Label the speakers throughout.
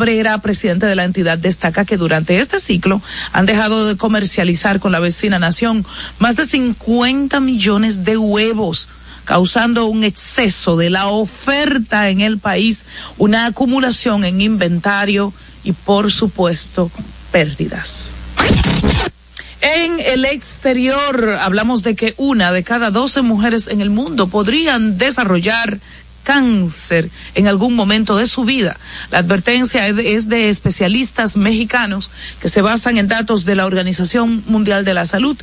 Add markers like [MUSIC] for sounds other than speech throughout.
Speaker 1: Brera, presidente de la entidad, destaca que durante este ciclo han dejado de comercializar con la vecina nación más de 50 millones de huevos causando un exceso de la oferta en el país, una acumulación en inventario y, por supuesto, pérdidas. En el exterior hablamos de que una de cada doce mujeres en el mundo podrían desarrollar cáncer en algún momento de su vida. La advertencia es de, especialistas mexicanos que se basan en datos de la Organización Mundial de la Salud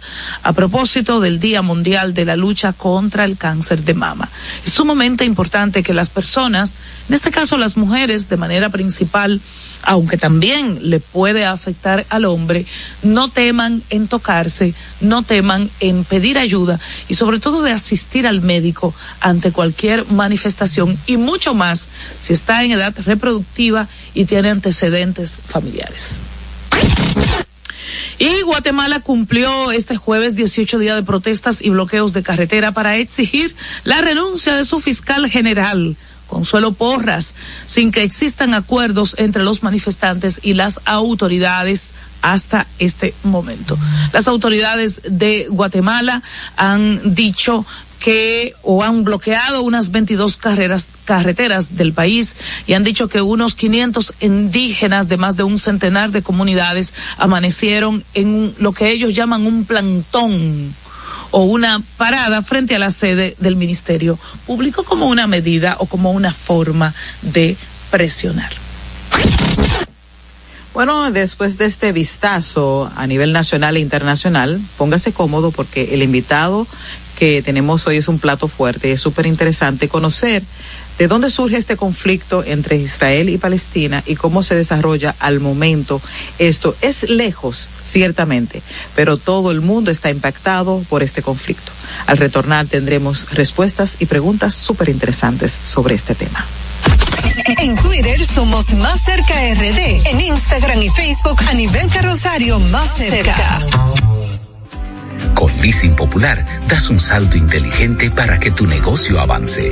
Speaker 1: a propósito del Día Mundial de la Lucha contra el Cáncer de Mama. Es sumamente importante que las personas, en este caso las mujeres de manera principal, aunque también le puede afectar al hombre, no teman en tocarse, no teman en pedir ayuda y sobre todo de asistir al médico ante cualquier manifestación y mucho más si está en edad reproductiva y tiene antecedentes familiares. Y Guatemala cumplió este jueves 18 días de protestas y bloqueos de carretera para exigir la renuncia de su fiscal general, Consuelo Porras, sin que existan acuerdos entre los manifestantes y las autoridades hasta este momento. Las autoridades de Guatemala han dicho que o han bloqueado unas 22 carreras, carreteras del país y han dicho que unos 500 indígenas de más de un centenar de comunidades amanecieron en lo que ellos llaman un plantón o una parada frente a la sede del Ministerio Público como una medida o como una forma de presionar.
Speaker 2: Bueno, después de este vistazo a nivel nacional e internacional, póngase cómodo porque el invitado que tenemos hoy es un plato fuerte. Es súper interesante conocer de dónde surge este conflicto entre Israel y Palestina y cómo se desarrolla al momento. Esto es lejos, ciertamente, pero todo el mundo está impactado por este conflicto. Al retornar tendremos respuestas y preguntas súper interesantes sobre este tema.
Speaker 3: En Twitter somos Más Cerca RD. En Instagram y Facebook a nivel carrosario Más Cerca.
Speaker 4: Con Leasing Popular das un salto inteligente para que tu negocio avance.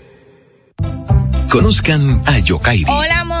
Speaker 5: Conozcan a Yokairi.
Speaker 6: Hola, amores.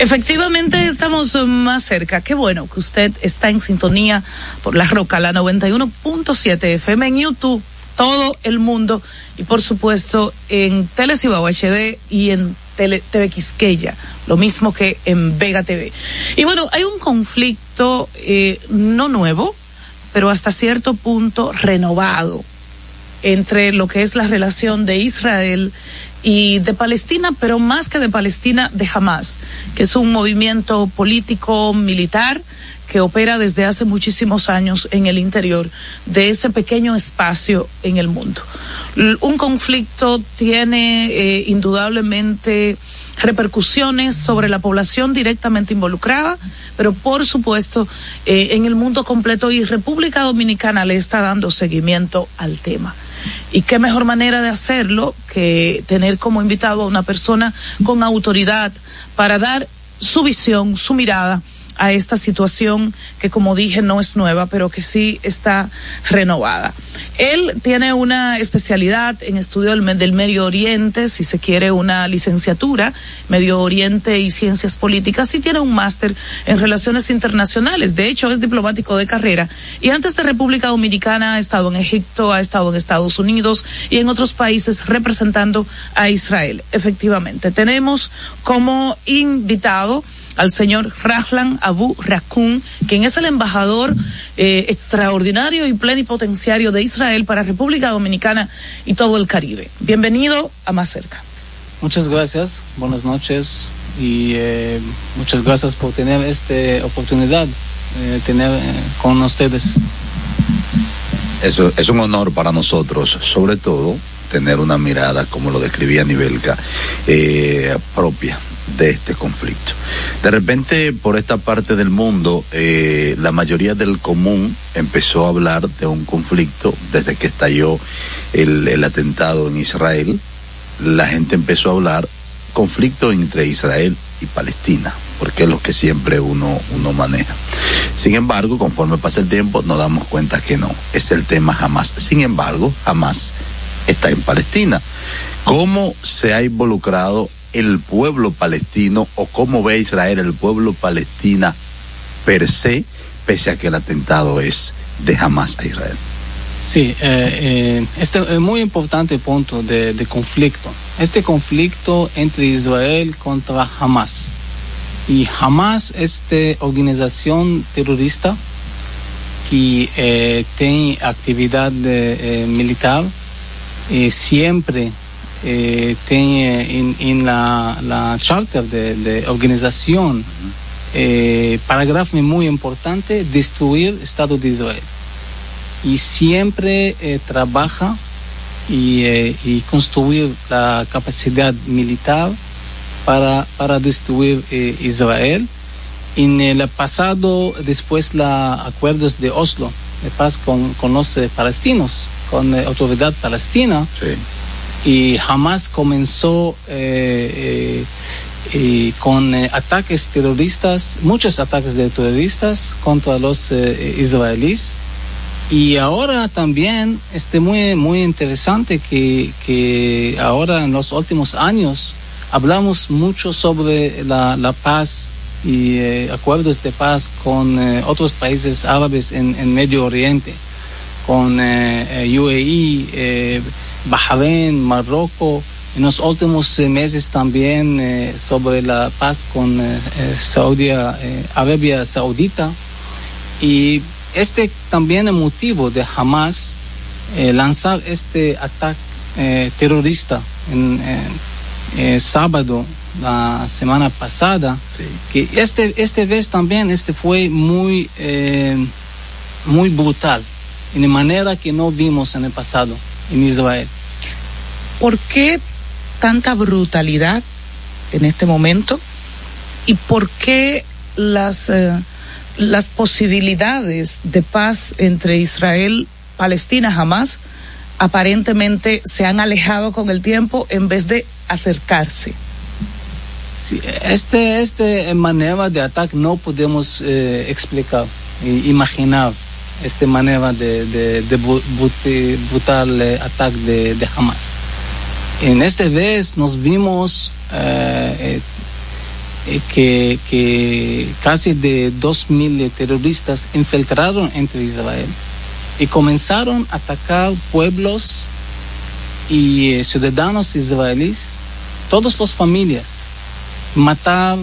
Speaker 1: Efectivamente estamos más cerca. Qué bueno que usted está en sintonía por la Roca, la 91.7 FM en YouTube, todo el mundo y por supuesto en Telecibao HD y en Tele, TV Quisqueya, lo mismo que en Vega TV. Y bueno, hay un conflicto eh, no nuevo, pero hasta cierto punto renovado entre lo que es la relación de Israel y de Palestina, pero más que de Palestina, de Hamas, que es un movimiento político militar que opera desde hace muchísimos años en el interior de ese pequeño espacio en el mundo. Un conflicto tiene eh, indudablemente repercusiones sobre la población directamente involucrada, pero por supuesto eh, en el mundo completo y República Dominicana le está dando seguimiento al tema. Y qué mejor manera de hacerlo que tener como invitado a una persona con autoridad para dar su visión, su mirada a esta situación que como dije no es nueva, pero que sí está renovada. Él tiene una especialidad en estudio del, Medio Oriente, si se quiere una licenciatura, Medio Oriente y Ciencias Políticas, y tiene un máster en Relaciones Internacionales. De hecho, es diplomático de carrera. Y antes de República Dominicana ha estado en Egipto, ha estado en Estados Unidos y en otros países representando a Israel. Efectivamente, tenemos como invitado al señor Rahlan Abu Rakun, quien es el embajador eh, extraordinario y plenipotenciario de Israel para República Dominicana y todo el Caribe. Bienvenido a Más Cerca.
Speaker 7: Muchas gracias, buenas noches y eh, muchas gracias por tener esta oportunidad de eh, tener con ustedes.
Speaker 8: Eso es un honor para nosotros, sobre todo tener una mirada, como lo describía Nivelka, propia de este conflicto. De repente, por esta parte del mundo, eh, la mayoría del común empezó a hablar de un conflicto desde que estalló el, el atentado en Israel. La gente empezó a hablar conflicto entre Israel y Palestina, porque es lo que siempre uno, uno maneja. Sin embargo, conforme pasa el tiempo, nos damos cuenta que no, es el tema jamás. Sin embargo, jamás está en Palestina. ¿Cómo se ha involucrado el pueblo palestino o cómo ve Israel el pueblo palestina per se, pese a que el atentado es de Hamas a Israel.
Speaker 7: Sí, eh, eh, este es muy importante punto de, conflicto. Este conflicto entre Israel contra Hamas. Y Hamas es esta organización terrorista que eh, tiene actividad militar siempre eh, tiene en, la, la, charter de, de organización eh, parágrafo muy importante destruir Estado de Israel. Y siempre eh, trabaja y, eh, y, construir la capacidad militar para, para destruir eh, Israel. En el pasado después los acuerdos de Oslo de paz con, con los palestinos con la autoridad palestina
Speaker 8: sí
Speaker 7: y jamás comenzó eh, eh, con eh, ataques terroristas, muchos ataques de terroristas contra los israelíes. Y ahora también este muy muy interesante que, que ahora en los últimos años hablamos mucho sobre la, la paz y acuerdos de paz con otros países árabes en, en Medio Oriente, con UAE, Bahrein, Marruecos, en los últimos meses también eh, sobre la paz con eh, Saudi, eh, Arabia Saudita. Y este también es motivo de Hamas lanzar este ataque terrorista en, sábado la semana pasada
Speaker 8: sí.
Speaker 7: que este este vez también este fue muy muy brutal en manera que no vimos en el pasado en Israel.
Speaker 1: ¿Por qué tanta brutalidad en este momento? ¿Y por qué las, eh, las posibilidades de paz entre Israel, Palestina, jamás aparentemente se han alejado con el tiempo en vez de acercarse?
Speaker 7: Sí, este, este manera de ataque no podemos eh, explicar, imaginar esta manera de, de, de brutal ataque de, de, Hamas. En esta vez nos vimos eh, eh, que, que, casi de 2.000 terroristas infiltraron entre Israel y comenzaron a atacar pueblos y eh, ciudadanos israelíes, todas las familias, matar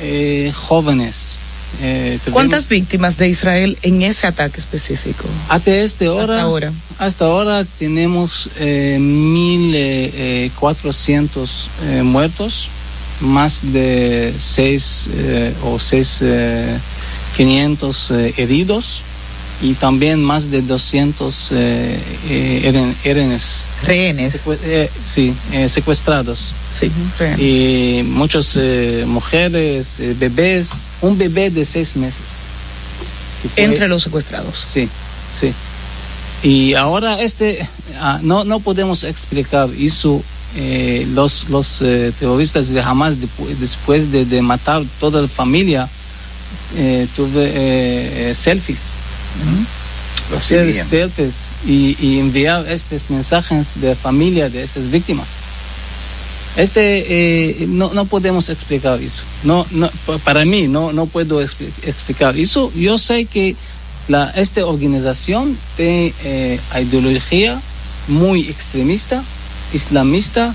Speaker 7: eh, jóvenes.
Speaker 1: Eh, ¿Cuántas víctimas de Israel en ese ataque específico?
Speaker 7: Hasta este hora,
Speaker 1: hasta ahora,
Speaker 7: hasta ahora tenemos eh, 1.400 eh, muertos, más de 6 o 6.500 heridos y también más de 200 eh, eh, rehenes.
Speaker 2: Rehenes.
Speaker 7: eh, sí, eh, secuestrados.
Speaker 1: Sí, rehenes.
Speaker 7: Y muchas eh, mujeres, bebés, un bebé de seis meses.
Speaker 1: Entre los secuestrados.
Speaker 7: Sí, sí. Y ahora este, ah, no, no podemos explicar eso. Eh, los los terroristas de Hamas de, después de, de, matar toda la familia tuve selfies
Speaker 8: Lo
Speaker 7: hacer selfies y, y, enviar estos mensajes de familia de estas víctimas. Este eh, no, no podemos explicar eso. No, no, para mí no, no puedo explicar eso. Yo sé que la, esta organización tiene eh, ideología muy extremista, islamista,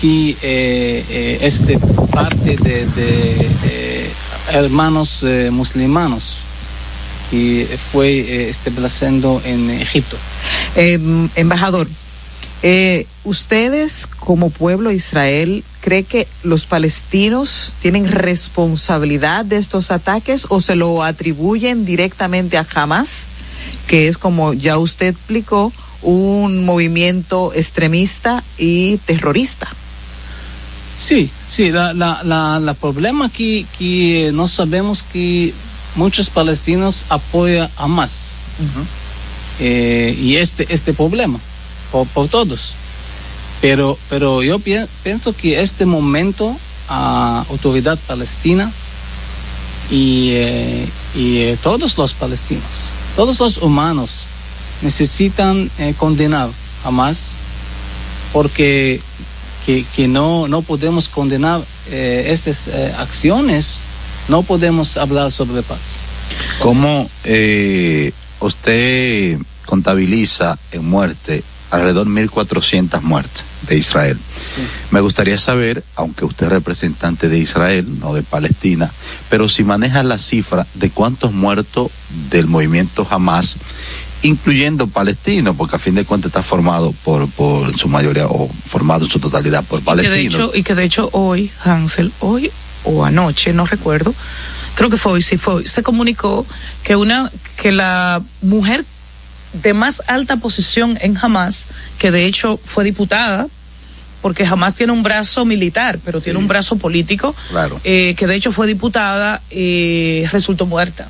Speaker 7: que eh, este parte de, de hermanos musulmanos y fue eh, estableciendo en Egipto.
Speaker 2: Eh, embajador, eh, ¿ustedes como pueblo de Israel cree que los palestinos tienen responsabilidad de estos ataques o se lo atribuyen directamente a Hamas, que es como ya usted explicó, un movimiento extremista y terrorista?
Speaker 7: Sí, sí, la, la, la, la problema que, que no sabemos que muchos palestinos apoyan a Hamas. Uh -huh. eh, y este, este problema, por, por, todos. Pero, pero yo pi pienso que este momento a autoridad palestina y, eh, y eh, todos los palestinos, todos los humanos necesitan eh, condenar a Hamas porque que, que no, no podemos condenar estas acciones no podemos hablar sobre paz.
Speaker 8: ¿Cómo eh, usted contabiliza en muerte alrededor de 1.400 muertes de Israel? Sí. Me gustaría saber, aunque usted es representante de Israel, no de Palestina, pero si maneja la cifra de cuántos muertos del movimiento Hamas incluyendo palestinos, porque a fin de cuentas está formado por, por su mayoría o formado en su totalidad por palestinos.
Speaker 1: Y que de hecho, y que de hecho hoy, Hansel, hoy o anoche, no recuerdo, creo que fue hoy, sí fue hoy, se comunicó que una, que la mujer de más alta posición en Hamas, que de hecho fue diputada, porque Hamas tiene un brazo militar, pero tiene sí. un brazo político,
Speaker 8: claro.
Speaker 1: eh, que de hecho fue diputada, eh, resultó muerta.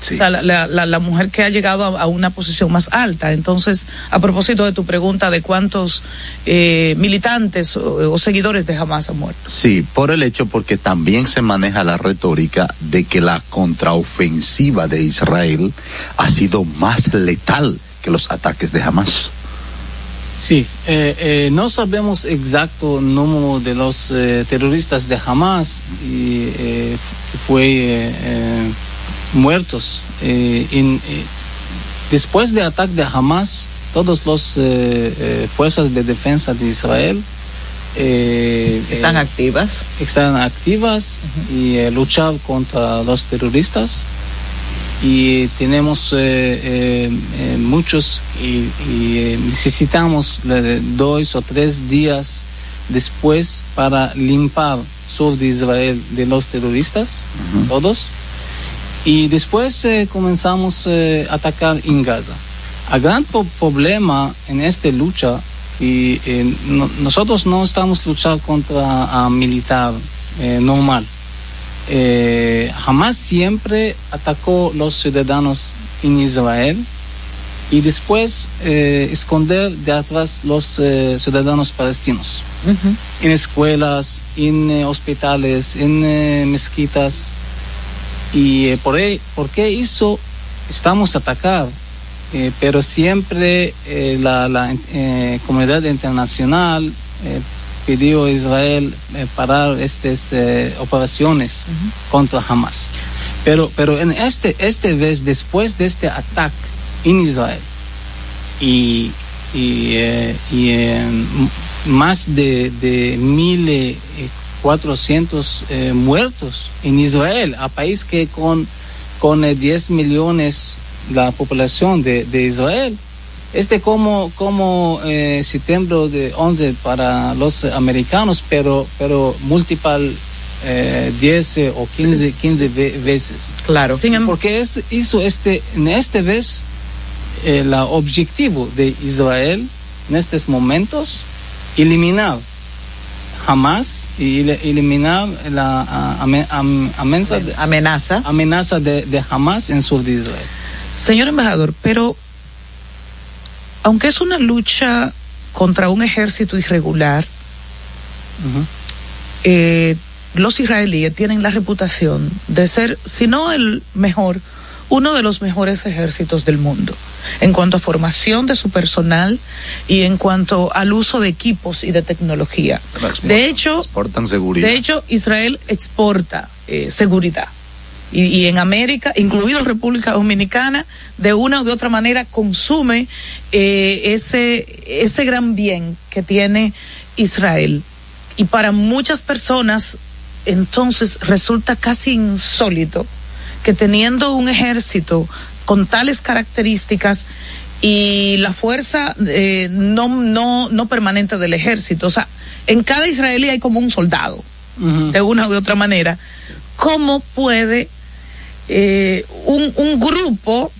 Speaker 1: Sí. O sea, la, la, la, mujer que ha llegado a, a, una posición más alta. Entonces, a propósito de tu pregunta de cuántos eh, militantes o, o, seguidores de Hamas han muerto.
Speaker 8: Sí, por el hecho porque también se maneja la retórica de que la contraofensiva de Israel ha sido más letal que los ataques de Hamas.
Speaker 7: Sí, eh, eh, no sabemos exacto número de los eh, terroristas de Hamas y fue muertos. Eh, en, eh, después del ataque de Hamas, todas las eh, fuerzas de defensa de Israel
Speaker 2: están activas.
Speaker 7: Están activas uh -huh. y luchar contra los terroristas. Y tenemos muchos y, y necesitamos dos o tres días después para limpiar sur de Israel de los terroristas, uh -huh. todos y después eh, comenzamos eh, a atacar en Gaza. El gran problema en esta lucha, y eh, no, nosotros no estamos luchando contra a militar normal. jamás siempre atacó los ciudadanos en Israel y después esconder de atrás los ciudadanos palestinos. Uh -huh. En escuelas, en hospitales, en mezquitas y eh, por, por, qué hizo estamos atacar, eh, pero siempre eh, la, la eh, comunidad internacional pidió a Israel parar estas operaciones contra Hamas. Pero, pero en este, este vez, después de este ataque en Israel, y, y, y, más de, de 1.400 eh, muertos en Israel, a país que con, con eh, 10 millones la población de, de Israel. Este como, como eh, septiembre de 11 para los americanos, pero, pero multiple eh, 10 eh, o 15, 15 ve- veces.
Speaker 2: Claro.
Speaker 1: Sin
Speaker 7: Porque es, hizo este, en este vez, el objetivo de Israel en estos momentos, eliminar Hamas y eliminar la ame- am- amenaza, de,
Speaker 2: Amenaza.
Speaker 7: amenaza de, de Hamas en sur de Israel.
Speaker 1: Señor embajador, pero aunque es una lucha contra un ejército irregular, eh, los israelíes tienen la reputación de ser, si no el mejor, uno de los mejores ejércitos del mundo en cuanto a formación de su personal y en cuanto al uso de equipos y de tecnología. De hecho,
Speaker 8: Exportan seguridad.
Speaker 1: de hecho, Israel exporta eh, seguridad. Y, y en América, incluido República Dominicana, de una u de otra manera consume eh, ese, ese gran bien que tiene Israel. Y para muchas personas, entonces resulta casi insólito que teniendo un ejército con tales características y la fuerza eh, no, no, no permanente del ejército, o sea, en cada israelí hay como un soldado, de una u otra manera. ¿Cómo puede eh, un, un grupo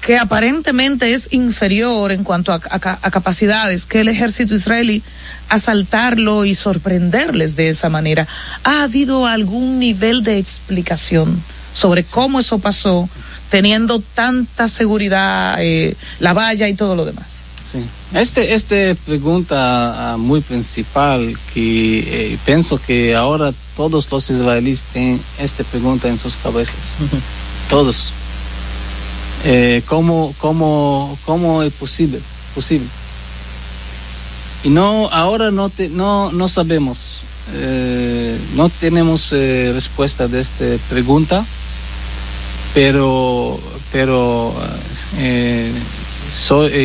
Speaker 1: que aparentemente es inferior en cuanto a, a- a capacidades que el ejército israelí asaltarlo y sorprenderles de esa manera. ¿Ha habido algún nivel de explicación sobre cómo eso pasó, teniendo tanta seguridad, eh, la valla y todo lo demás?
Speaker 7: Sí. Este, este pregunta ah, muy principal que eh, pienso que ahora todos los israelíes tienen esta pregunta en sus cabezas. [LAUGHS] Todos. Eh, ¿cómo, cómo, ¿Cómo es posible? posible? Y no, ahora no, te, no, no sabemos, eh, no tenemos eh, respuesta de esta pregunta, pero, pero eh,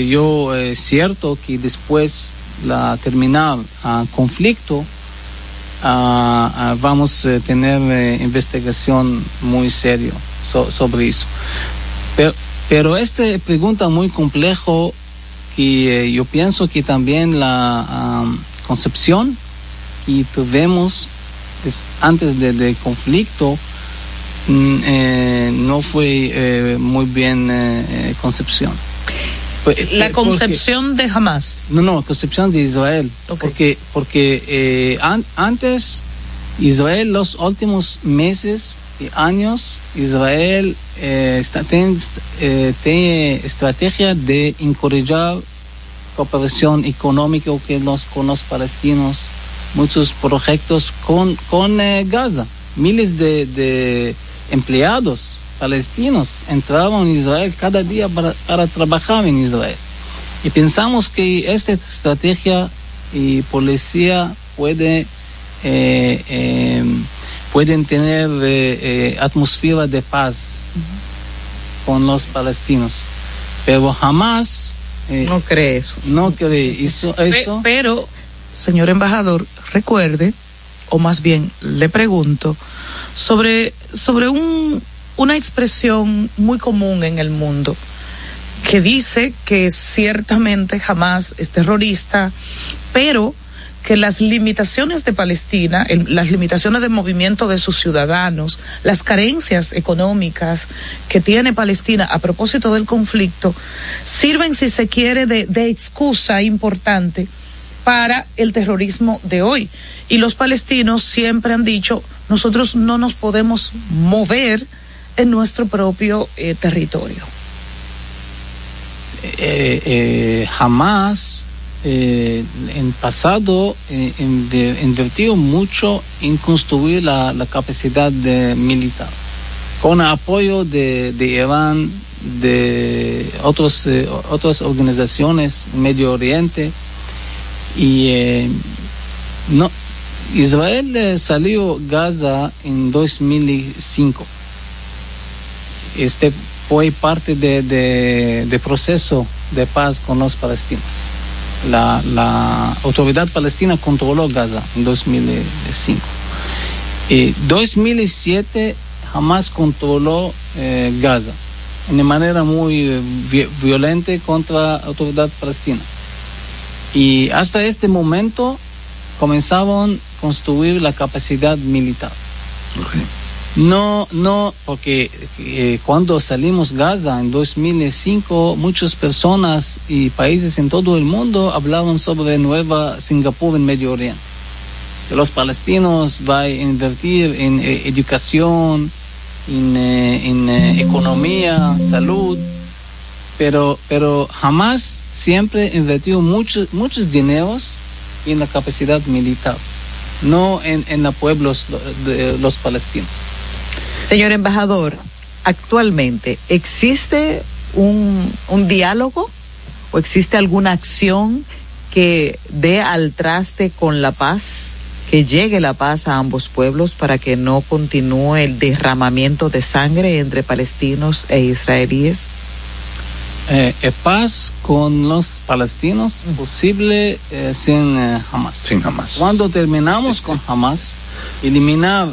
Speaker 7: yo es cierto que después la terminar ah, conflicto ah, ah, vamos a tener investigación muy serio so- sobre eso. Pero, pero esta pregunta muy complejo que yo pienso que también la concepción que tuvimos antes del de conflicto mm, eh, no fue eh, muy bien eh, concepción.
Speaker 1: La
Speaker 7: porque-
Speaker 1: concepción de jamás.
Speaker 7: no, no, concepción de Israel. Porque, porque an- antes, Israel, los últimos meses y años, Israel está, tiene, tiene estrategia de encorajar cooperación económica que los, con los palestinos, muchos proyectos con, con eh, Gaza. Miles de, de empleados palestinos entraban en Israel cada día para, para trabajar en Israel. Y pensamos que esta estrategia y policía puede, eh, eh, pueden tener eh, atmósfera de paz con los palestinos. Pero jamás
Speaker 2: No cree eso.
Speaker 7: no cree eso. Eso
Speaker 1: pero, señor embajador, recuerde, o más bien le pregunto, sobre, sobre un, una expresión muy común en el mundo que dice que ciertamente jamás es terrorista, pero que las limitaciones de Palestina, las limitaciones de movimiento de sus ciudadanos, las carencias económicas que tiene Palestina a propósito del conflicto, sirven, si se quiere, de excusa importante para el terrorismo de hoy. Y los palestinos siempre han dicho, nosotros no nos podemos mover en nuestro propio eh, territorio.
Speaker 7: eh, eh, jamás en pasado invirtió mucho en construir la, capacidad militar con apoyo de, de Irán de otros, otras organizaciones Medio Oriente y eh, no, Israel eh, salió Gaza en 2005. Este fue parte de, de, proceso de paz con los palestinos. La, la autoridad palestina controló Gaza en 2005. Y 2007 jamás controló eh, Gaza de manera muy vi- violenta contra la autoridad palestina. Y hasta este momento comenzaron a construir la capacidad militar. No, no, porque eh, cuando salimos Gaza en 2005, muchas personas y países en todo el mundo hablaban sobre Nueva Singapur en Medio Oriente. Que los palestinos van a invertir en eh, educación, en, eh, en, eh, economía, salud, pero, pero jamás siempre invirtió muchos, muchos dineros en la capacidad militar, no en, en los pueblos de los palestinos.
Speaker 2: Señor embajador, actualmente, ¿existe un, un diálogo o existe alguna acción que dé al traste con la paz, que llegue la paz a ambos pueblos para que no continúe el derramamiento de sangre entre palestinos e israelíes?
Speaker 7: Eh, eh, paz con los palestinos posible eh, sin eh, Hamas.
Speaker 8: Sin Hamas.
Speaker 7: Cuando terminamos con Hamas, eliminar...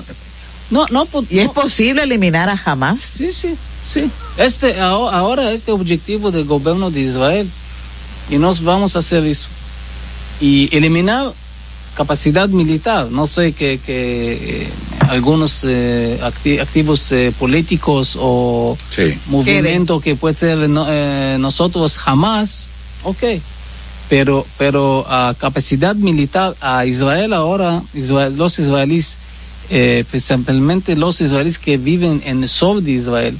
Speaker 7: No, no,
Speaker 2: ¿Y es posible eliminar a Hamas?
Speaker 7: Sí, sí, sí. Este, aho- ahora este objetivo del gobierno de Israel y nos vamos a hacer eso. Y eliminar capacidad militar. No sé que, que eh, algunos eh, acti- activos eh, políticos o
Speaker 8: Sí.
Speaker 7: movimiento que puede ser no- eh, nosotros jamás, ok. Pero, pero a capacidad militar a Israel ahora, Israel- los israelíes, eh, principalmente los israelíes que viven en el sur de Israel,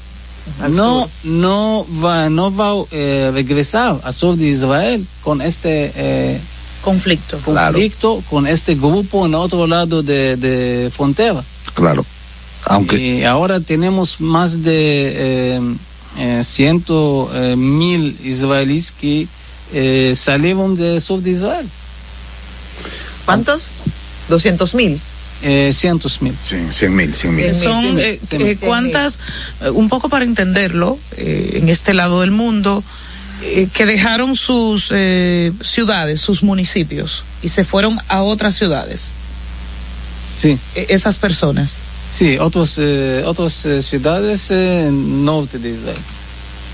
Speaker 7: no, no va, no va a eh, regresar al sur de Israel con este
Speaker 1: Conflicto.
Speaker 7: conflicto, con este grupo en otro lado de, de frontera.
Speaker 8: Claro. Aunque
Speaker 7: Y ahora tenemos más de eh, eh, ciento eh, mil israelíes que eh, salieron del sur de Israel.
Speaker 2: ¿Cuántos? 200 mil.
Speaker 7: Eh, cientos mil.
Speaker 8: sí, 100 mil, 100 mil.
Speaker 1: Son
Speaker 7: cien mil,
Speaker 1: eh,
Speaker 7: cien
Speaker 1: eh,
Speaker 7: mil.
Speaker 1: cuántas, eh, un poco para entenderlo, eh, en este lado del mundo, eh, que dejaron sus eh, ciudades, sus municipios, y se fueron a otras ciudades,
Speaker 7: Sí,
Speaker 1: eh, esas personas.
Speaker 7: sí, otros, eh, otras ciudades norte de Israel.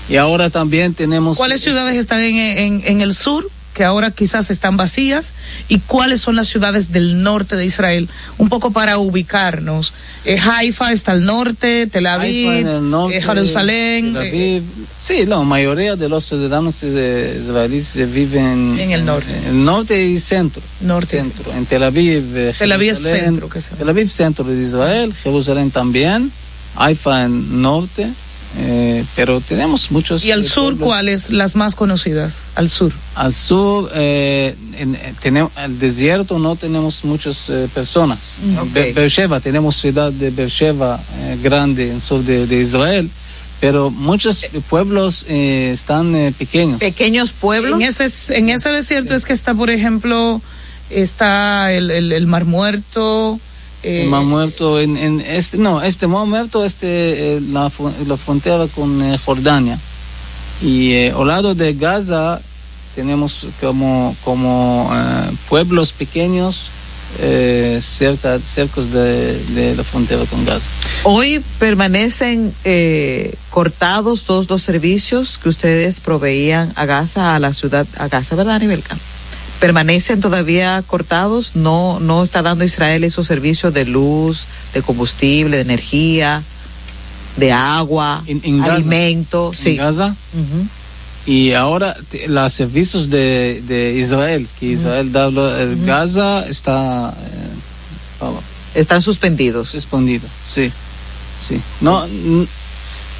Speaker 7: Y ahora también tenemos...
Speaker 1: ¿Cuáles ciudades están en, en, en el sur? Que ahora quizás están vacías y cuáles son las ciudades del norte de Israel, un poco para ubicarnos. Eh, Haifa está al norte, Tel Aviv,
Speaker 7: el norte,
Speaker 1: eh, Jerusalén,
Speaker 7: Tel
Speaker 1: eh,
Speaker 7: Aviv. sí, la mayoría de los ciudadanos israelíes eh, viven
Speaker 1: En el norte.
Speaker 7: En el norte y centro.
Speaker 1: Norte y
Speaker 7: centro. En Tel Aviv. eh,
Speaker 1: Tel Aviv es centro, que
Speaker 7: Tel Aviv centro de Israel, Jerusalén también, Haifa en norte, eh, pero tenemos muchos.
Speaker 1: y al
Speaker 7: eh,
Speaker 1: sur. ¿cuáles? Las más conocidas, al sur.
Speaker 7: Al sur, eh, en- en- tenemos, al desierto no tenemos muchas eh, personas.
Speaker 2: Ok.
Speaker 7: Be- Beersheba, tenemos ciudad de Beersheba eh, grande en el sur de, de Israel, pero muchos pueblos eh, están eh, pequeños.
Speaker 2: Pequeños pueblos.
Speaker 1: En ese, en ese desierto es que está, por ejemplo, está el, el, el Mar Muerto. Eh,
Speaker 7: Mar Muerto, en, en este, no, este Mar Muerto, este, eh, la, la frontera con eh, Jordania. Y eh, al lado de Gaza tenemos como, como eh, pueblos pequeños eh, cerca, cerca de, de la frontera con Gaza.
Speaker 2: Hoy permanecen cortados todos los servicios que ustedes proveían a Gaza, a la ciudad, a Gaza, ¿verdad, Anibelka? Permanecen todavía cortados, no, no está dando Israel esos servicios de luz, de combustible, de energía, de agua,
Speaker 7: En- en Gaza.
Speaker 2: alimento,
Speaker 7: En. Gaza. Y ahora los servicios de, de Israel, que Israel da, eh, Gaza está eh,
Speaker 2: Están suspendidos.
Speaker 7: suspendido, sí, sí. No,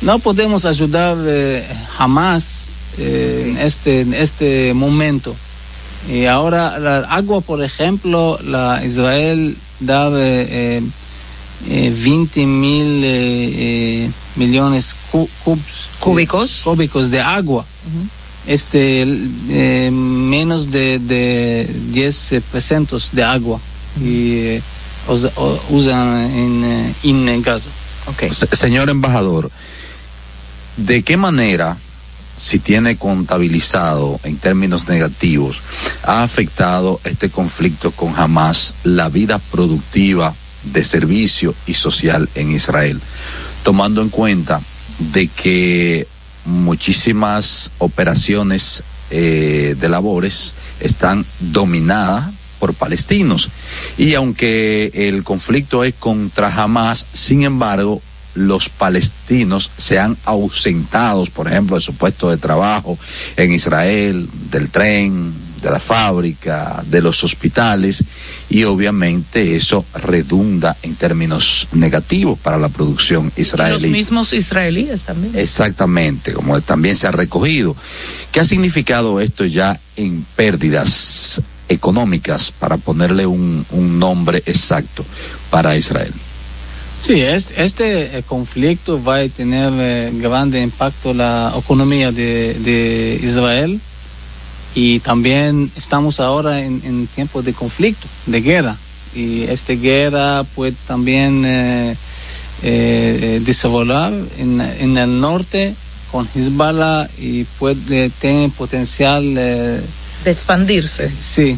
Speaker 7: no podemos ayudar eh, jamás eh, en este en este momento. Y ahora la agua, por ejemplo, la Israel da eh, eh, eh, 20 mil eh, eh, millones cu- cubs-
Speaker 1: Cúbicos.
Speaker 7: cúbicos de agua. Este, eh, menos de, de 10 eh, presentos de agua y eh, us- o- usan en, eh, en Gaza.
Speaker 8: Se- Señor embajador, ¿de qué manera, si tiene contabilizado en términos negativos, ha afectado este conflicto con Hamas la vida productiva de servicio y social en Israel? Tomando en cuenta de que muchísimas operaciones eh, de labores están dominadas por palestinos. Y aunque el conflicto es contra Hamas, sin embargo, los palestinos se han ausentado, por ejemplo, de su puesto de trabajo en Israel, del tren, de la fábrica, de los hospitales, y obviamente eso redunda en términos negativos para la producción
Speaker 1: Los
Speaker 8: israelí.
Speaker 1: mismos israelíes también.
Speaker 8: Exactamente, como también se ha recogido. ¿Qué ha significado esto ya en pérdidas económicas, para ponerle un, un nombre exacto para Israel?
Speaker 7: Sí, es- este eh, conflicto va a tener eh, grande impacto en la economía de, de Israel y también estamos ahora en, en tiempos de conflicto, de guerra. Y esta guerra puede también eh, eh, eh, desarrollar en, en el norte con Hezbollah y puede tener potencial eh,
Speaker 1: de expandirse.
Speaker 7: Sí.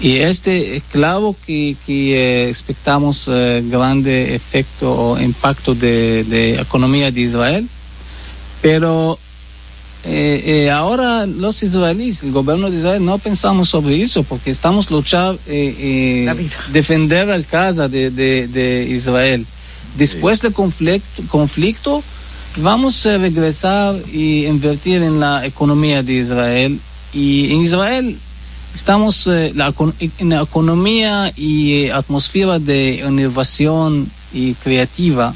Speaker 7: Y este, claro que, que eh, expectamos eh, grande efecto o impacto de, de economía de Israel, pero eh, eh, ahora los israelíes, el gobierno de Israel, no pensamos sobre eso porque estamos luchando, eh, eh, [LAUGHS] defender la casa de, de, de Israel. Después del conflicto, conflicto, vamos a regresar y invertir en la economía de Israel. Y en Israel estamos eh, la, en la economía y eh, atmósfera de innovación y creativa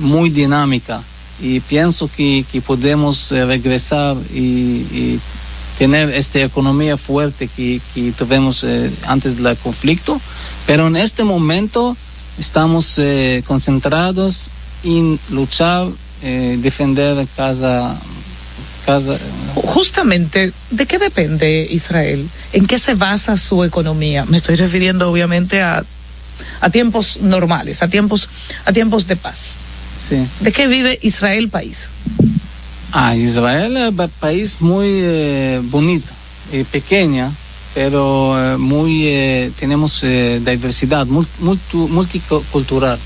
Speaker 7: muy dinámica. Y pienso que, que podemos eh, regresar y, tener esta economía fuerte que, que tuvimos antes del conflicto, pero en este momento estamos concentrados en luchar, defender casa, casa
Speaker 1: Justamente, ¿de qué depende Israel? ¿En qué se basa su economía? Me estoy refiriendo obviamente a, a tiempos normales, a tiempos, a tiempos de paz.
Speaker 7: Sí.
Speaker 1: ¿De qué vive Israel país?
Speaker 7: Ah, Israel es un país muy eh, bonito, eh, pequeña, pero eh, muy eh, tenemos diversidad multicultural.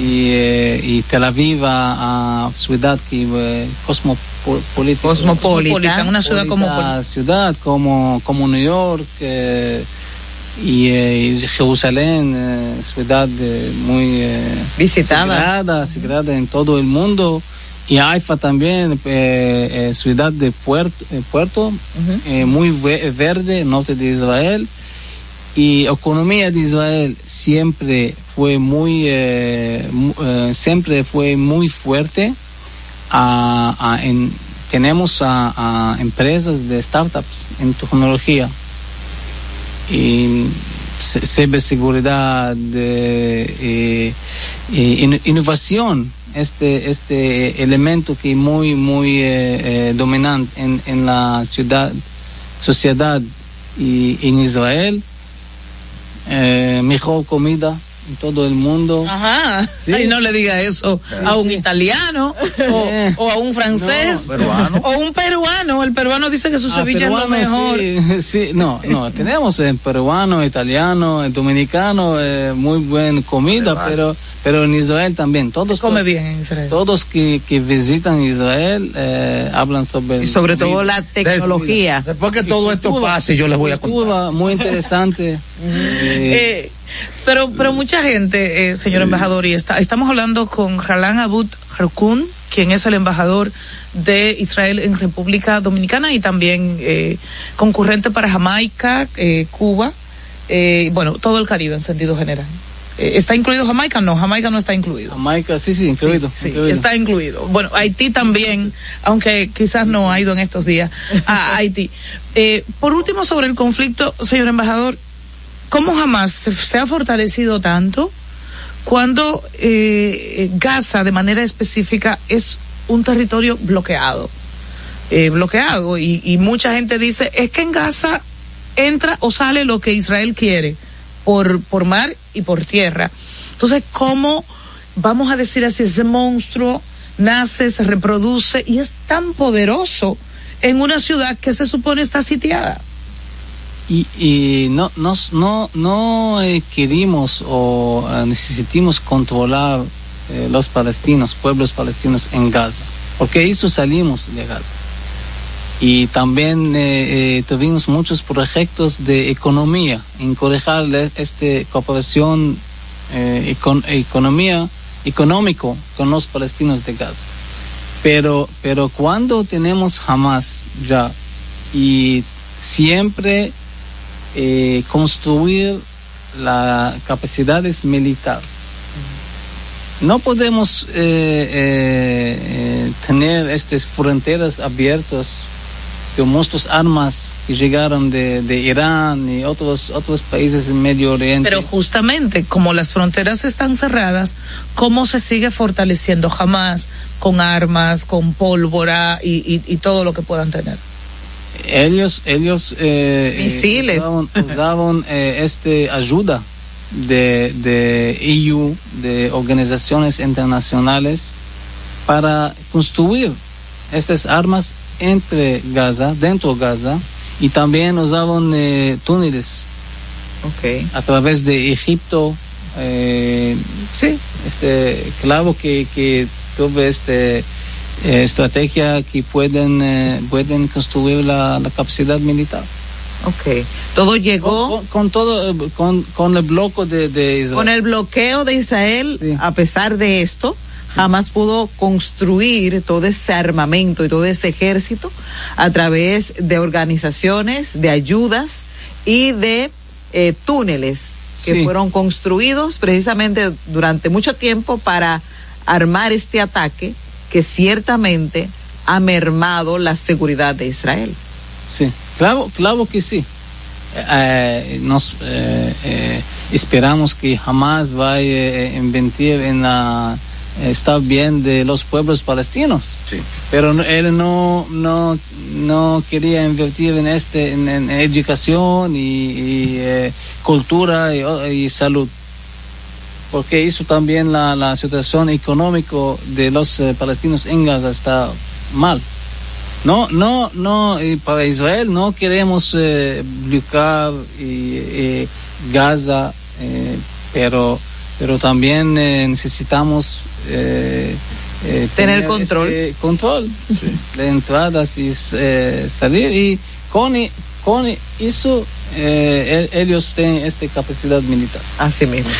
Speaker 7: Y, eh, y Tel Aviv a, a ciudad que eh, cosmopolita,
Speaker 1: Cosmopolita, una ciudad cosmopolita.
Speaker 7: ciudad como como New York eh, y, eh, y Jerusalén, eh, ciudad eh, muy eh,
Speaker 2: Visitada.
Speaker 7: sagrada, sagrada en todo el mundo. Y Haifa también, eh, eh, ciudad de puerto, eh, puerto eh, muy ve- verde, norte de Israel. Y economía de Israel siempre fue muy, eh, eh, siempre fue muy fuerte. Tenemos empresas de startups en tecnología y se- ciberseguridad, de, eh, in- innovación, este, este elemento que muy, muy eh, dominante en, la ciudad, sociedad y en Israel. Mejor comida en todo el mundo.
Speaker 1: Ajá.
Speaker 7: Sí.
Speaker 1: Ay, no le diga eso a un italiano [LAUGHS] o, o a un francés
Speaker 7: No, peruano.
Speaker 1: o un peruano. El peruano dice que su
Speaker 7: Ah,
Speaker 1: ceviche es lo
Speaker 7: peruano,
Speaker 1: mejor.
Speaker 7: Sí, [LAUGHS] sí, no, no, tenemos en peruano, italiano, en dominicano, eh, muy buena comida, pero pero en Israel también. Todos
Speaker 1: come bien en Israel.
Speaker 7: Todos que, que visitan Israel eh, hablan sobre
Speaker 2: Y sobre todo la tecnología.
Speaker 9: Después que todo esto pase, yo les voy a contar.
Speaker 7: Cultura muy interesante. [LAUGHS] eh,
Speaker 1: Eh, pero, pero mucha gente, eh, señor embajador, y está, estamos hablando con Ralan Abud Harkun, quien es el embajador de Israel en República Dominicana y también eh, concurrente para Jamaica, eh, Cuba, eh, bueno, todo el Caribe en sentido general. Eh, ¿Está incluido Jamaica? No, Jamaica no está incluido.
Speaker 7: Jamaica, sí, sí, incluido.
Speaker 1: Sí,
Speaker 7: incluido.
Speaker 1: está incluido. Bueno, Haití también, aunque quizás no ha ido en estos días a [LAUGHS] Haití. Eh, por último, sobre el conflicto, señor embajador, ¿cómo jamás se, ha fortalecido tanto cuando eh, Gaza de manera específica es un territorio bloqueado. Eh, bloqueado y, y mucha gente dice es que en Gaza entra o sale lo que Israel quiere por, por mar y por tierra. Entonces, ¿cómo vamos a decir así, ese monstruo nace, se reproduce y es tan poderoso en una ciudad que se supone está sitiada?
Speaker 7: Y, no, nos, no, no eh, queremos o eh, necesitamos controlar eh, los palestinos, pueblos palestinos en Gaza, porque eso salimos de Gaza. Y también eh, eh, tuvimos muchos proyectos de economía, encorajar esta cooperación, econ- economía, económico con los palestinos de Gaza. Pero, pero cuando tenemos Hamas ya y siempre eh, construir las capacidades militares. No podemos eh, eh, tener estas fronteras abiertas con muchas armas que llegaron de, de Irán y otros otros países en Medio Oriente.
Speaker 1: Pero justamente como las fronteras están cerradas, ¿cómo se sigue fortaleciendo jamás con armas, con pólvora y todo lo que puedan tener?
Speaker 7: Ellos ellos eh, eh,
Speaker 1: Misiles.
Speaker 7: usaban, usaban, eh, este ayuda de, de EU de organizaciones internacionales para construir estas armas entre Gaza dentro de Gaza y también usaban eh, túneles
Speaker 2: Okay.
Speaker 7: a través de Egipto sí este claro que que tuve este eh, estrategia que pueden eh, pueden construir la, la capacidad militar
Speaker 2: Ok. Todo llegó
Speaker 7: con, con todo eh, con, con el bloque de, de Israel
Speaker 2: con el bloqueo de Israel. A pesar de esto, jamás pudo construir todo ese armamento y todo ese ejército a través de organizaciones, de ayudas y de eh, túneles que
Speaker 7: Sí.
Speaker 2: fueron construidos precisamente durante mucho tiempo para armar este ataque que ciertamente ha mermado la seguridad de Israel.
Speaker 7: Sí, claro, claro que sí. Eh, nos eh, eh, esperamos que jamás vaya a inventar en la estar bien de los pueblos palestinos. Pero no- él no, no, no quería invertir en este, en, en educación y, y, eh, cultura y, y salud. Porque eso también la, la situación económica de los eh, palestinos en Gaza está mal. No, no, no, y para Israel no queremos eh, bloquear y, eh, Gaza, eh, pero, pero también necesitamos
Speaker 2: Tener control.
Speaker 7: este control de entradas y salir y con, con eso eh, ellos tienen esta capacidad militar.
Speaker 2: Así mismo.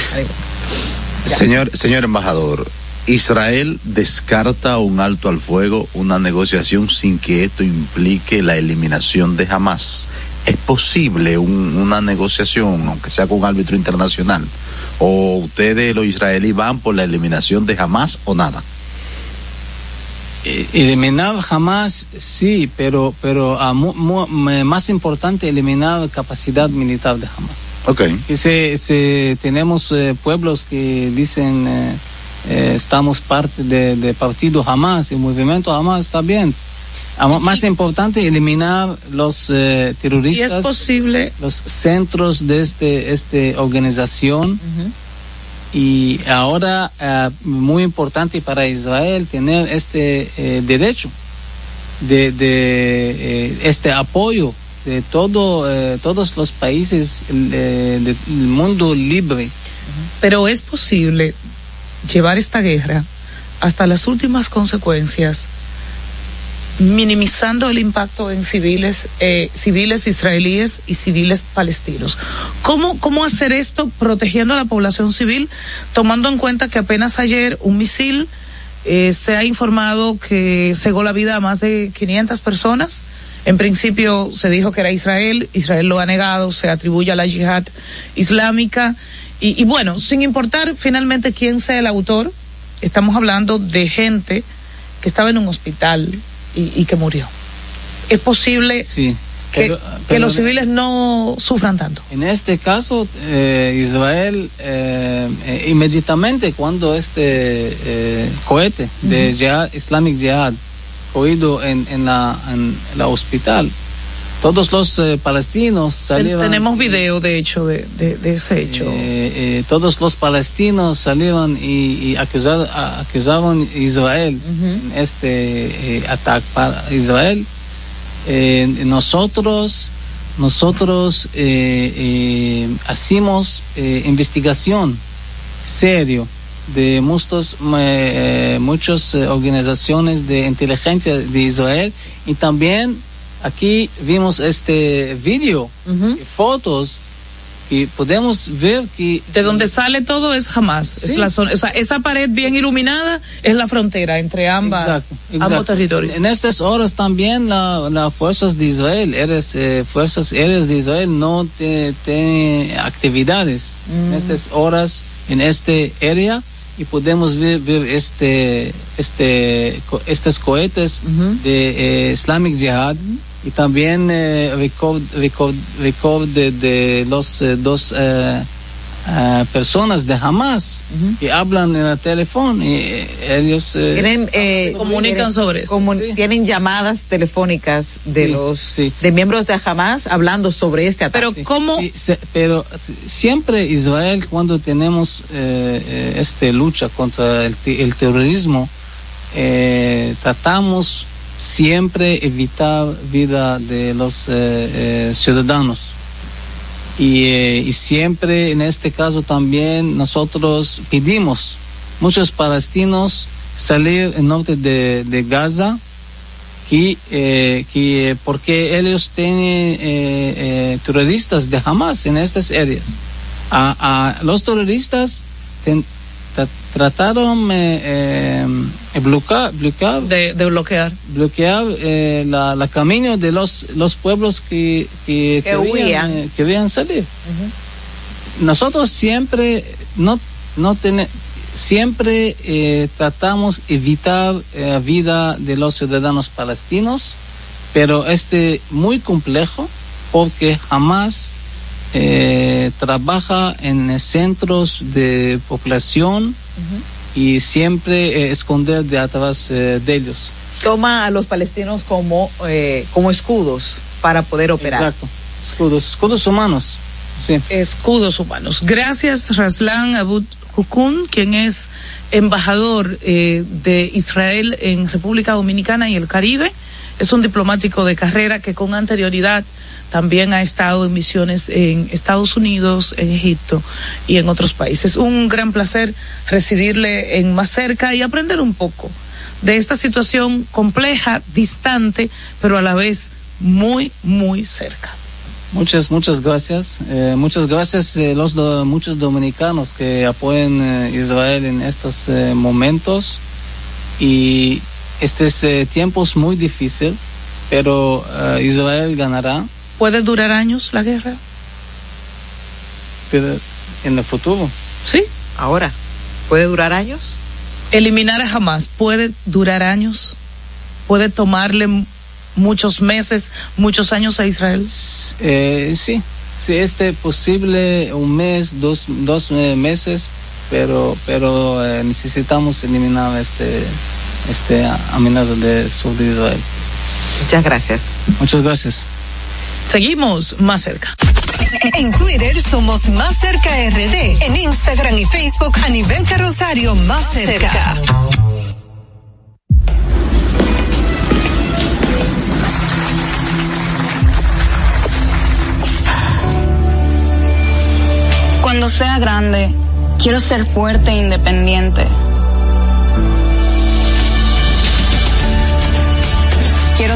Speaker 8: Señor, señor embajador, Israel descarta un alto al fuego, una negociación sin que esto implique la eliminación de Hamas. ¿Es posible un- una negociación, aunque sea con un árbitro internacional? ¿O ustedes, los israelíes, van por la eliminación de Hamas o nada?
Speaker 7: Eh, eliminar jamás sí pero pero ah, mu- mu- me- más importante eliminar capacidad militar de Hamas
Speaker 8: Ok.
Speaker 7: que se, se- tenemos eh, pueblos que dicen eh, eh, estamos parte de, de partido Hamas el movimiento Hamas está bien. Ah, más importante eliminar los eh,
Speaker 1: Y
Speaker 7: terroristas
Speaker 1: es posible
Speaker 7: los centros de este este organización y ahora eh, muy importante para Israel tener este eh, derecho de, eh, este apoyo de todo todos los países del mundo libre.
Speaker 1: Pero es posible llevar esta guerra hasta las últimas consecuencias minimizando el impacto en civiles eh, civiles israelíes y civiles palestinos. Cómo cómo hacer esto protegiendo a la población civil tomando en cuenta que apenas ayer un misil eh, se ha informado que cegó la vida a más de 500 personas en principio se dijo que era Israel, Israel lo ha negado, se atribuye a la yihad islámica. Y, y bueno, sin importar finalmente quién sea el autor, estamos hablando de gente que estaba en un hospital y, y que murió. Es posible
Speaker 7: sí
Speaker 1: que,
Speaker 7: Pero-
Speaker 1: que los civiles no sufran tanto.
Speaker 7: En este caso, eh, Israel eh, eh, inmediatamente cuando este eh, cohete de Jihad- Islamic Jihad oído en, en la, en la hospital, todos los eh, palestinos salían.
Speaker 1: tenemos video, de hecho, de, de- de ese hecho.
Speaker 7: eh, eh, todos los palestinos salían y, y acusar- a- acusaban a Israel en este eh, ataque para Israel. Eh, nosotros nosotros eh, hacemos investigación serio de muchos muchas organizaciones de inteligencia de Israel y también aquí vimos este video fotos que podemos ver que
Speaker 1: De donde sale todo es jamás.
Speaker 7: Sí.
Speaker 1: Es la zona, o sea, esa pared bien iluminada es la frontera entre ambas,
Speaker 7: Exacto,
Speaker 1: ambos
Speaker 7: exacto.
Speaker 1: territorios.
Speaker 7: En estas horas también las la fuerzas de Israel, eres, eh, fuerzas aéreas de Israel no te- tienen actividades
Speaker 1: Mm.
Speaker 7: en estas horas en este área y podemos ver, ver este, este, estos cohetes de eh, Islamic Jihad y también eh, record, record, record de, de los eh, dos eh, eh, personas de Hamas que hablan en el teléfono y eh, ellos eh,
Speaker 2: Tienen, eh,
Speaker 1: Comunican
Speaker 2: tienen-
Speaker 1: sobre esto.
Speaker 2: comun- Tienen llamadas telefónicas de
Speaker 7: Sí,
Speaker 2: los
Speaker 7: sí.
Speaker 2: de miembros de Hamas hablando sobre este ataque.
Speaker 1: Pero ¿cómo?
Speaker 7: Se- pero siempre Israel cuando tenemos este lucha contra el, el terrorismo eh, tratamos siempre evitar vida de los eh, eh, ciudadanos y, eh, y siempre en este caso también nosotros pedimos muchos palestinos salir en norte de, de Gaza que, que porque ellos tienen terroristas de Hamas en estas áreas. A, a los terroristas trataron eh, eh, bloquear, bloquear,
Speaker 1: de, de bloquear.
Speaker 7: bloquear eh, la, la camino de los, los pueblos que, que,
Speaker 2: Que
Speaker 7: querían, eh, querían salir. Nosotros siempre no, no tene- siempre tratamos evitar la vida de los ciudadanos palestinos, pero este muy complejo porque jamás eh, trabaja en centros de población y siempre eh, esconder de atrás eh, de ellos.
Speaker 2: Toma a los palestinos como, eh, como escudos para poder operar.
Speaker 7: Exacto. Escudos, escudos humanos. Sí.
Speaker 1: escudos humanos. Gracias, Raslan Abud Hukun, quien es embajador eh, de Israel en República Dominicana y el Caribe. Es un diplomático de carrera que con anterioridad también ha estado en misiones en Estados Unidos, en Egipto y en otros países. Un gran placer recibirle en más cerca y aprender un poco de esta situación compleja, distante, pero a la vez muy, muy cerca.
Speaker 7: Muchas, muchas gracias. Eh, muchas gracias eh, los muchos dominicanos que apoyan eh, Israel en estos momentos y estos eh, tiempos muy difíciles, pero eh, Israel ganará
Speaker 1: ¿Puede durar años la guerra?
Speaker 7: pero en el futuro.
Speaker 1: Sí.
Speaker 2: Ahora, ¿puede durar años?
Speaker 1: Eliminar a Hamas puede durar años, puede tomarle muchos meses, muchos años a Israel.
Speaker 7: Eh, sí, sí, este posible un mes, dos, dos eh, meses, pero, pero eh, necesitamos eliminar este, este amenaza de sur de Israel.
Speaker 2: Muchas gracias.
Speaker 7: Muchas gracias.
Speaker 1: Seguimos más cerca.
Speaker 3: En Twitter somos Más Cerca RD. En Instagram y Facebook a nivel Rosario Más Cerca.
Speaker 10: Cuando sea grande, quiero ser fuerte e independiente.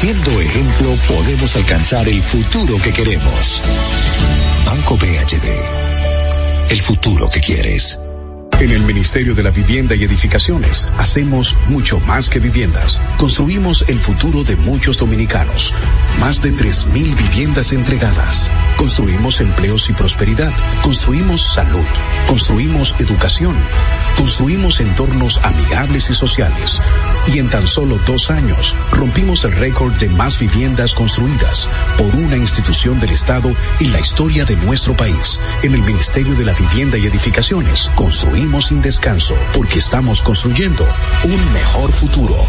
Speaker 5: Siendo ejemplo, podemos alcanzar el futuro que queremos. Banco BHD. El futuro que quieres.
Speaker 11: En el Ministerio de la Vivienda y Edificaciones hacemos mucho más que viviendas. Construimos el futuro de muchos dominicanos. Más de 3.000 viviendas entregadas. Construimos empleos y prosperidad. Construimos salud. Construimos educación. Construimos entornos amigables y sociales. Y en tan solo dos años rompimos el récord de más viviendas construidas por una institución del Estado en la historia de nuestro país. En el Ministerio de la Vivienda y Edificaciones construimos sin descanso porque estamos construyendo un mejor futuro.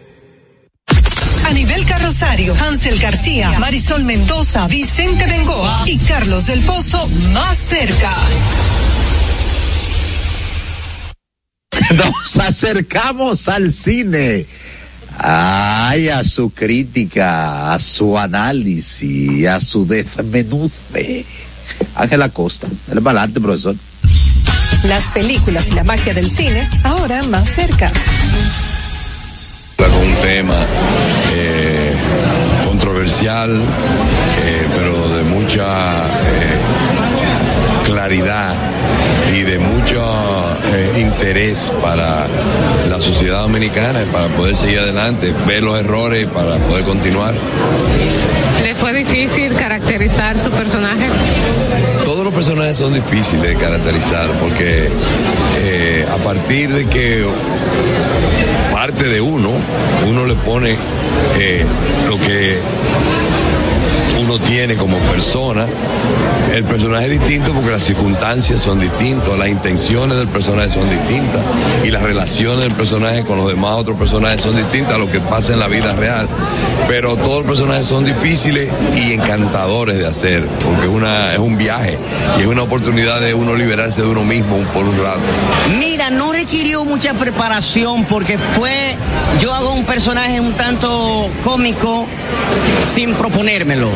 Speaker 3: Carrosario, Hansel García, Marisol Mendoza, Vicente Bengoa y Carlos del Pozo más cerca. [LAUGHS]
Speaker 8: Nos acercamos al cine. Ay, a su crítica, a su análisis, a su desmenuce. Ángela Costa, el balante, profesor.
Speaker 3: Las películas y la magia del cine, ahora más cerca.
Speaker 12: con un tema eh, controversial, eh, pero de mucha eh, claridad y de mucho eh, interés para la sociedad dominicana, para poder seguir adelante, ver los errores para poder continuar.
Speaker 13: ¿Le fue difícil caracterizar su personaje?
Speaker 12: Todos los personajes son difíciles de caracterizar porque eh, a partir de que de uno, uno le pone eh, lo que uno tiene como persona. El personaje distinto porque las circunstancias son distintas, las intenciones del personaje son distintas y las relaciones del personaje con los demás otros personajes son distintas a lo que pasa en la vida real. Pero todos los personajes son difíciles y encantadores de hacer porque una, es un viaje y es una oportunidad de uno liberarse de uno mismo por un rato.
Speaker 14: Mira, no requirió mucha preparación porque fue, yo hago un personaje un tanto cómico sin proponérmelo.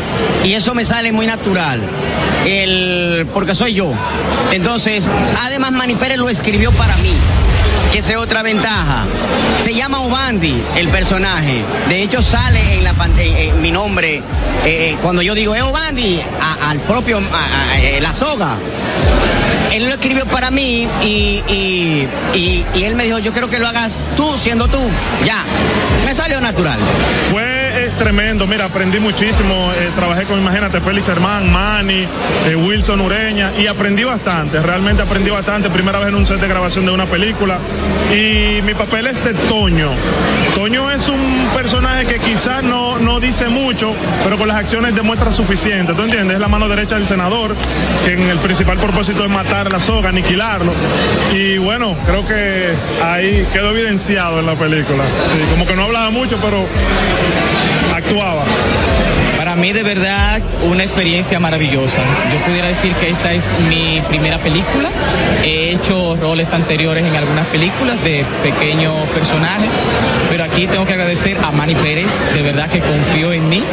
Speaker 14: Y eso me sale muy natural. El, porque soy yo. Entonces, además Manny Pérez lo escribió para mí que es otra ventaja. Se llama Obandi el personaje. De hecho sale en la eh, eh, mi nombre eh, cuando yo digo es Obandi al propio la soga. Él lo escribió para mí y, y, y, él me dijo, yo quiero que lo hagas tú, siendo tú. Ya, me salió natural.
Speaker 15: Tremendo, mira, aprendí muchísimo, eh, trabajé con, imagínate, Félix Hermán, Manny, eh, Wilson Ureña, y aprendí bastante, realmente aprendí bastante, primera vez en un set de grabación de una película, y mi papel es de Toño. Toño es un personaje que quizás no, no dice mucho, pero con las acciones demuestra suficiente, ¿tú entiendes? Es la mano derecha del senador, que en el principal propósito es matar la soga, aniquilarlo, y bueno, creo que ahí quedó evidenciado en la película, sí, como que no hablaba mucho, pero actuaba?
Speaker 16: Para mí de verdad una experiencia maravillosa. Yo pudiera decir que esta es mi primera película. He hecho roles anteriores en algunas películas de pequeños personajes, pero aquí tengo que agradecer a Manny Pérez, de verdad que confió en mí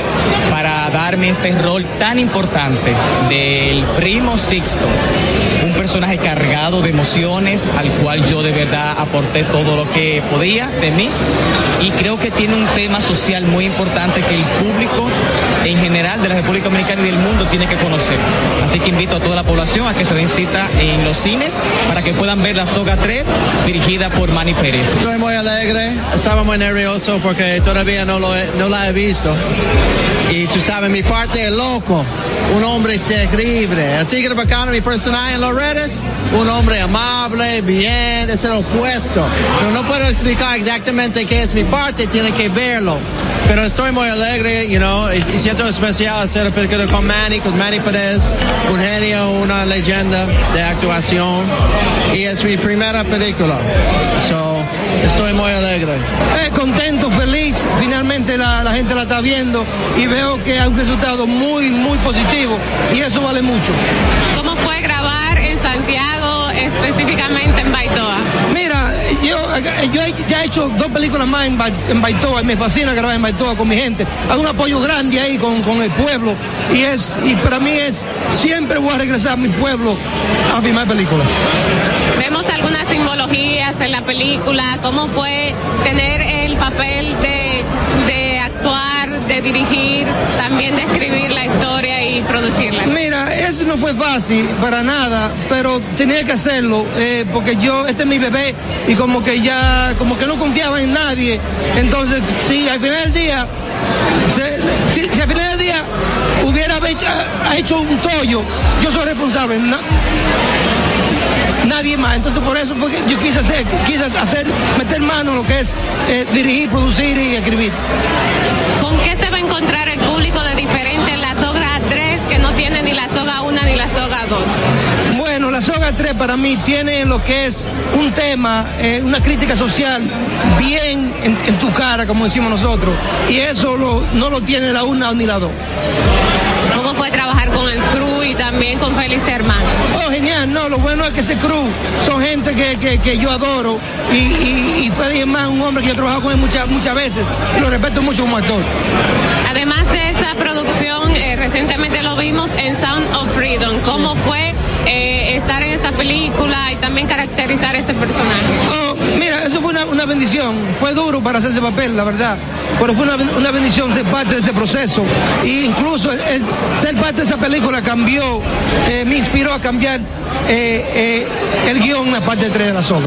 Speaker 16: para darme este rol tan importante del primo Sixto un personaje cargado de emociones al cual yo de verdad aporté todo lo que podía de mí y creo que tiene un tema social muy importante que el público en general de la República Dominicana y del mundo tiene que conocer. Así que invito a toda la población a que se den cita en los cines para que puedan ver La Soga 3 dirigida por Manny Pérez.
Speaker 17: Estoy muy alegre, estaba muy nervioso porque todavía no, lo no la he visto. Y tú sabes, mi parte es loco, un hombre terrible. El tigre bacano, mi personaje en los redes, un hombre amable, bien, es el opuesto. Pero no puedo explicar exactamente qué es mi parte, tiene que verlo. Pero estoy muy alegre, you know, y, siento especial hacer el película con Manny, con Manny Pérez, un genio, una leyenda de actuación. Y es mi primera película. So, estoy muy alegre.
Speaker 18: Eh, contento, feliz. Finalmente la, la, gente la está viendo y veo que hay un resultado muy, muy positivo y eso vale mucho.
Speaker 13: ¿Cómo fue grabar en Santiago, específicamente en Baitoa?
Speaker 18: Mira, yo, yo ya he hecho dos películas más en, en Baitoa y me fascina grabar en Baitoa con mi gente. Hay un apoyo grande ahí con, con el pueblo y es y para mí es siempre voy a regresar a mi pueblo a filmar películas.
Speaker 13: Vemos algunas simbologías en la película, cómo fue tener el papel de, de actuar, de dirigir, también de escribir la historia y producirla.
Speaker 18: Mira, eso no fue fácil para nada, pero tenía que hacerlo, eh, porque yo, este es mi bebé, y como que ya, como que no confiaba en nadie. Entonces, si al final del día, si, al final del día hubiera hecho un tollo, yo soy responsable. Nadie más. Entonces por eso fue que yo quise hacer, quise hacer, meter mano en lo que es eh, dirigir, producir y escribir.
Speaker 13: ¿Con qué se va a encontrar el público de diferente en la soga 3 que no tiene ni la soga 1 ni la soga 2?
Speaker 18: Bueno, la soga 3 para mí tiene lo que es un tema, eh, una crítica social bien en, en, tu cara, como decimos nosotros. Y eso lo, no lo tiene la 1 ni la 2
Speaker 13: cómo fue trabajar con el crew y también con Félix Hermano.
Speaker 18: Oh, genial, no, lo bueno es que ese crew son gente que, que, que yo adoro y, y, y Félix Hermano un hombre que yo he trabajado con él muchas, muchas veces y lo respeto mucho como actor.
Speaker 13: Además de esta producción, eh, recientemente lo vimos en Sound of Freedom. ¿Cómo fue eh, estar en esta película y también caracterizar ese personaje?
Speaker 18: Oh, mira, eso fue una, bendición. Fue duro para hacer ese papel, la verdad. Pero fue una, bendición ser parte de ese proceso. E incluso es, ser parte de esa película cambió, eh, me inspiró a cambiar el guion en la parte 3 de la zona.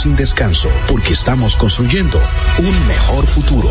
Speaker 11: sin descanso porque estamos construyendo un mejor futuro.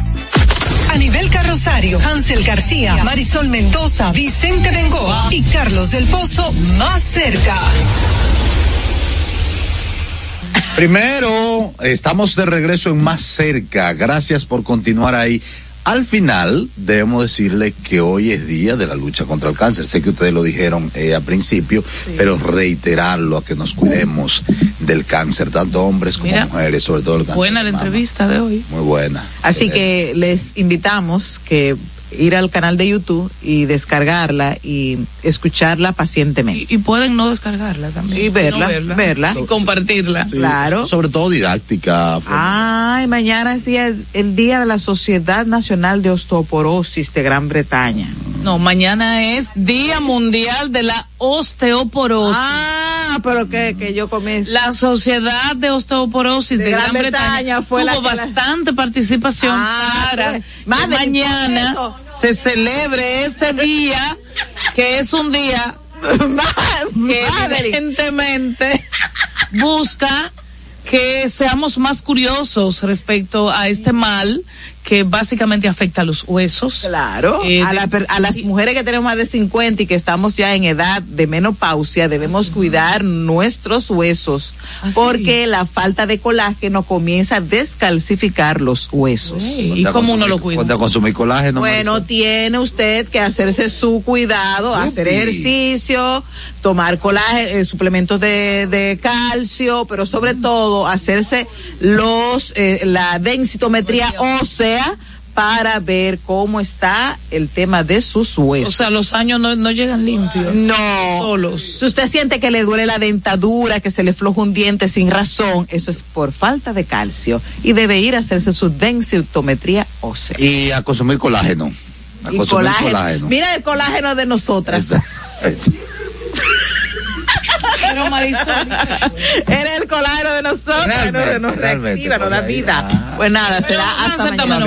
Speaker 3: A nivel carrosario, Hansel García, Marisol Mendoza, Vicente Bengoa y Carlos del Pozo más cerca.
Speaker 8: Primero, estamos de regreso en más cerca. Gracias por continuar ahí. Al final, debemos decirle que hoy es día de la lucha contra el cáncer. Sé que ustedes lo dijeron eh, al principio, sí. pero reiterarlo a que nos cuidemos del cáncer, tanto hombres como Mira, mujeres, sobre todo el cáncer.
Speaker 1: Buena la entrevista de hoy.
Speaker 8: Muy buena.
Speaker 2: Así eh, que les invitamos que ir al canal de YouTube y descargarla y escucharla pacientemente.
Speaker 1: Y, y pueden no descargarla también.
Speaker 2: Y verla,
Speaker 1: verla,
Speaker 2: verla.
Speaker 1: Y compartirla.
Speaker 8: Sí,
Speaker 2: claro.
Speaker 8: Sobre todo didáctica.
Speaker 2: Ay, mañana es día, el día de la Sociedad Nacional de Osteoporosis de Gran Bretaña.
Speaker 1: No, mañana es Día Mundial de la Osteoporosis.
Speaker 2: Ah, pero que, que yo comencé.
Speaker 1: La Sociedad de Osteoporosis de, de Gran, Gran, Bretaña, Bretaña fue tuvo la bastante la... participación
Speaker 2: ah,
Speaker 1: para
Speaker 2: pues, madre,
Speaker 1: mañana se celebre ese día, que es un día que evidentemente busca que seamos más curiosos respecto a este mal que básicamente afecta a los huesos.
Speaker 2: Claro. Eh, a, la, a, las mujeres que tenemos más de 50 y que estamos ya en edad de menopausia, debemos cuidar nuestros huesos
Speaker 1: ¿Ah,
Speaker 2: porque la falta de colágeno comienza a descalcificar los huesos.
Speaker 1: ¿Y cómo uno lo cuida?
Speaker 8: Cuando consumir colágeno.
Speaker 2: Bueno, tiene usted que hacerse su cuidado, Upi. hacer ejercicio, tomar colágeno, eh, suplementos de, de, calcio, pero sobre todo hacerse los eh, la densitometría ósea para ver cómo está el tema de sus huesos.
Speaker 1: O sea, los años no, no llegan limpios.
Speaker 2: No.
Speaker 1: Solos.
Speaker 2: Si usted siente que le duele la dentadura, que se le floja un diente sin razón, eso es por falta de calcio y debe ir a hacerse su densitometría ósea.
Speaker 8: Y a consumir colágeno. A
Speaker 2: y
Speaker 8: consumir
Speaker 2: colágeno.
Speaker 8: colágeno.
Speaker 2: Mira el colágeno de nosotras. [LAUGHS]
Speaker 1: Pero Marisol.
Speaker 2: Era el colágeno de nosotros, realmente, nos, nos reactiva, nos da vida. Ah. Pues nada,
Speaker 1: Pero
Speaker 2: será hasta mañana.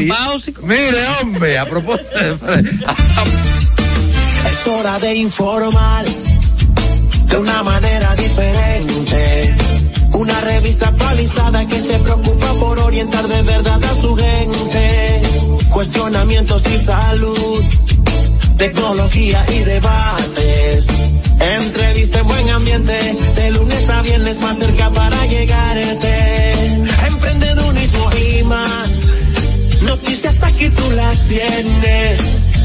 Speaker 8: Mire, hombre, a propósito.
Speaker 19: es hora de informar de una manera diferente. Una revista actualizada que se preocupa por orientar de verdad a su gente. Cuestionamientos y salud
Speaker 20: tecnología y debates. Entrevista en buen ambiente, de lunes a viernes más cerca para llegarte. Emprendedurismo y más, noticias aquí tú las tienes.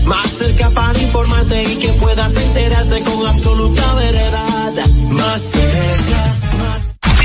Speaker 20: Más cerca para informarte y que puedas enterarte con absoluta veredad. Más cerca.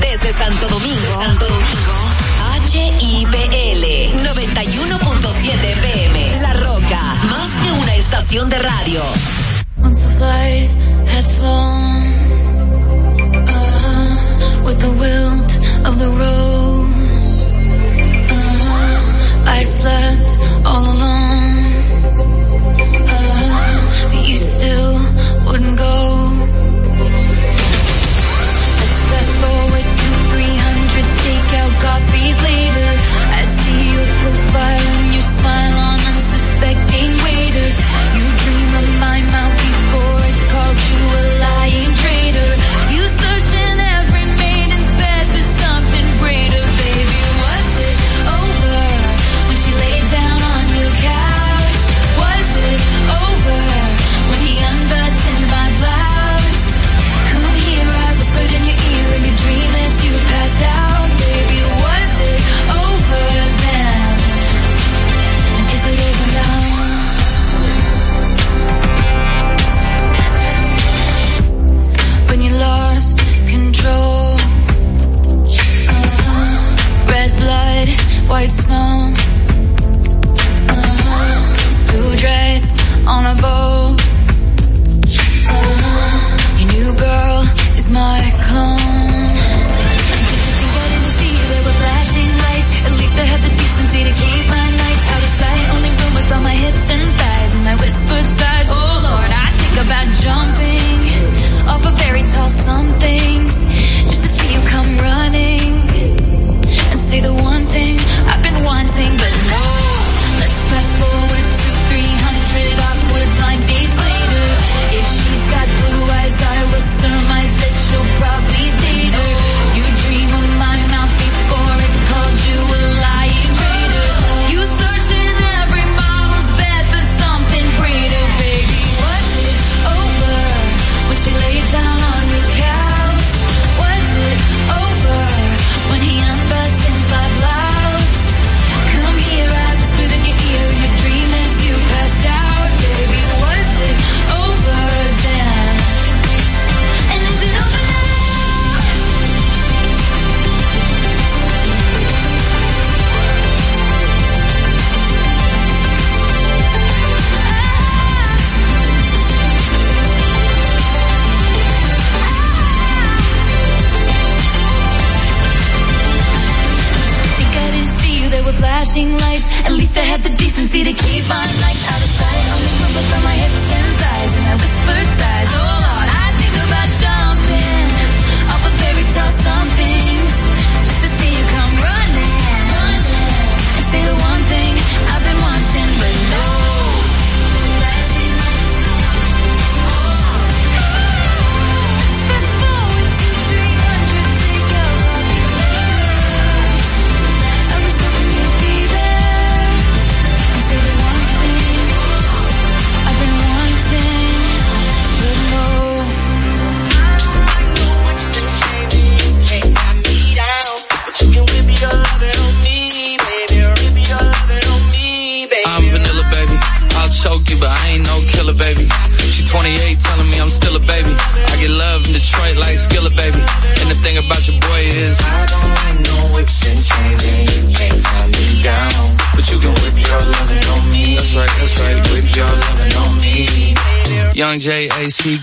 Speaker 21: Desde Santo Domingo, Santo Domingo, HIPL 91.7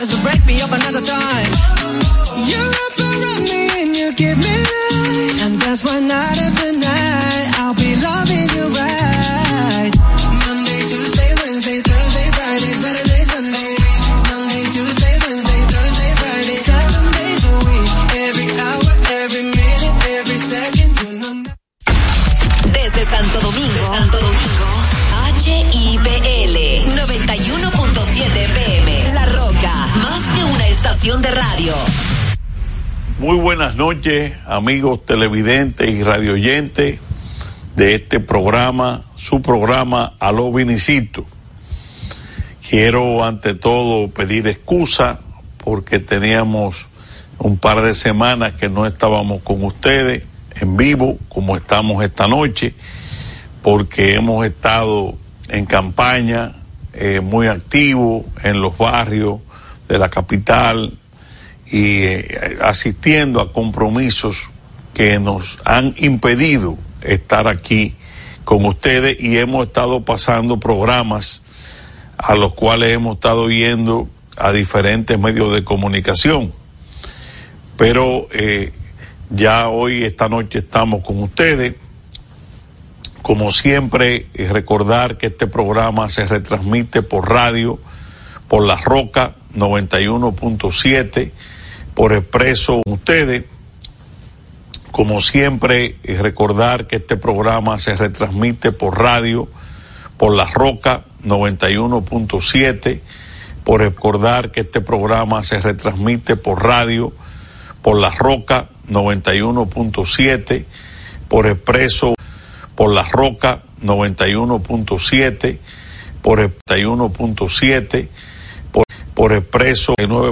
Speaker 20: is to break me up another time.
Speaker 22: Noches, amigos televidentes y radioyentes de este programa, su programa Aló Vinicito. Quiero ante todo pedir excusa porque teníamos un par de semanas que no estábamos con ustedes en vivo como estamos esta noche, porque hemos estado en campaña eh, muy activos en los barrios de la capital y eh, asistiendo a compromisos que nos han impedido estar aquí con ustedes y hemos estado pasando programas a los cuales hemos estado yendo a diferentes medios de comunicación. Pero eh, ya hoy, esta noche, estamos con ustedes. Como siempre, eh, recordar que este programa se retransmite por radio, por La Roca 91.7, por Expreso ustedes. Como siempre, eh, recordar que este programa se retransmite por radio, por La Roca 91.7, por recordar que este programa se retransmite por radio, por La Roca 91.7, por Expreso, por La Roca 91.7, por 91.7, por, por Expreso 9